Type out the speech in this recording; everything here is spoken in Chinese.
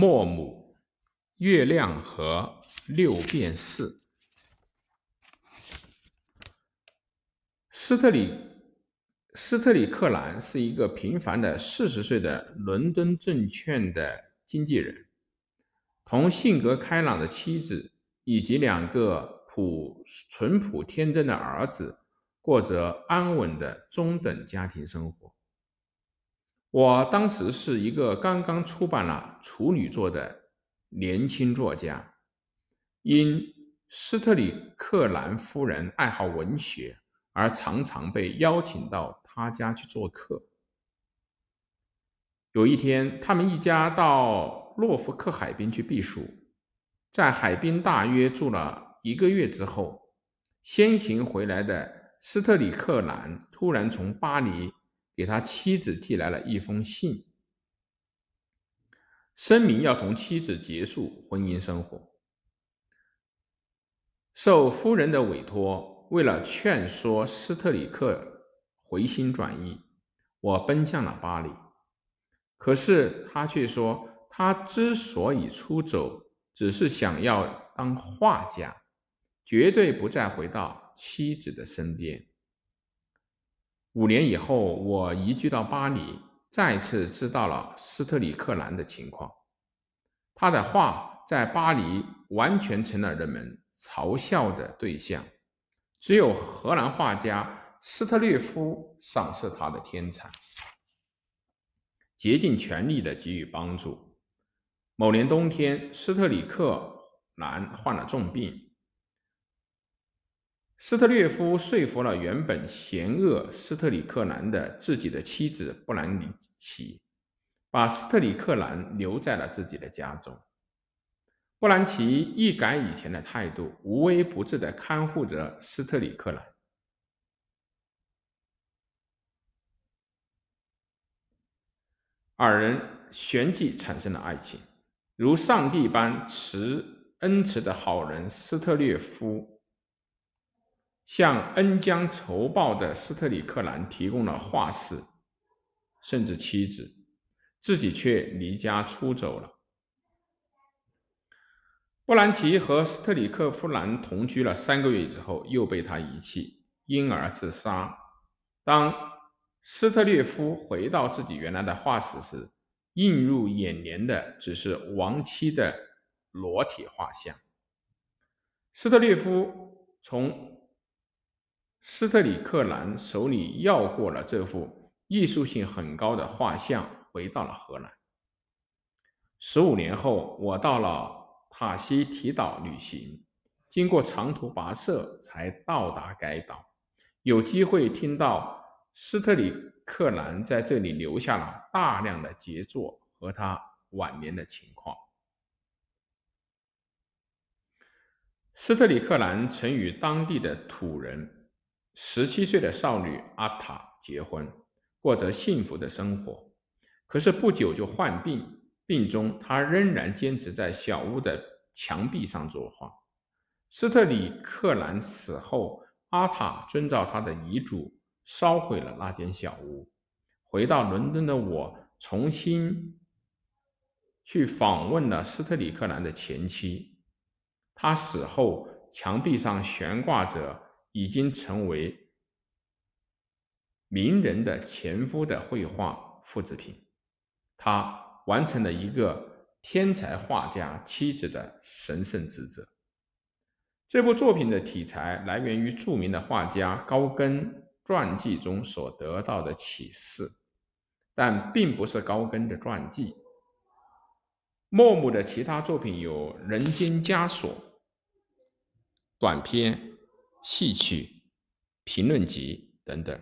莫姆、月亮和六变四。斯特里斯特里克兰是一个平凡的四十岁的伦敦证券的经纪人，同性格开朗的妻子以及两个朴淳朴天真的儿子过着安稳的中等家庭生活。我当时是一个刚刚出版了处女作的年轻作家，因斯特里克兰夫人爱好文学，而常常被邀请到他家去做客。有一天，他们一家到诺福克海滨去避暑，在海滨大约住了一个月之后，先行回来的斯特里克兰突然从巴黎。给他妻子寄来了一封信，声明要同妻子结束婚姻生活。受夫人的委托，为了劝说斯特里克回心转意，我奔向了巴黎。可是他却说，他之所以出走，只是想要当画家，绝对不再回到妻子的身边。五年以后，我移居到巴黎，再次知道了斯特里克兰的情况。他的画在巴黎完全成了人们嘲笑的对象，只有荷兰画家斯特列夫赏识他的天才，竭尽全力的给予帮助。某年冬天，斯特里克兰患了重病。斯特列夫说服了原本嫌恶斯特里克兰的自己的妻子布兰奇，把斯特里克兰留在了自己的家中。布兰奇一改以前的态度，无微不至的看护着斯特里克兰。二人旋即产生了爱情，如上帝般慈恩慈的好人斯特列夫。向恩将仇报的斯特里克兰提供了画室，甚至妻子，自己却离家出走了。布兰奇和斯特里克夫兰同居了三个月之后，又被他遗弃，因而自杀。当斯特列夫回到自己原来的画室时，映入眼帘的只是亡妻的裸体画像。斯特列夫从。斯特里克兰手里要过了这幅艺术性很高的画像，回到了荷兰。十五年后，我到了塔希提岛旅行，经过长途跋涉才到达该岛，有机会听到斯特里克兰在这里留下了大量的杰作和他晚年的情况。斯特里克兰曾与当地的土人。十七岁的少女阿塔结婚，过着幸福的生活。可是不久就患病，病中她仍然坚持在小屋的墙壁上作画。斯特里克兰死后，阿塔遵照他的遗嘱烧毁了那间小屋。回到伦敦的我，重新去访问了斯特里克兰的前妻。他死后，墙壁上悬挂着。已经成为名人的前夫的绘画复制品，他完成了一个天才画家妻子的神圣职责。这部作品的题材来源于著名的画家高更传记中所得到的启示，但并不是高更的传记。莫姆的其他作品有《人间枷锁》短篇。戏曲、评论集等等。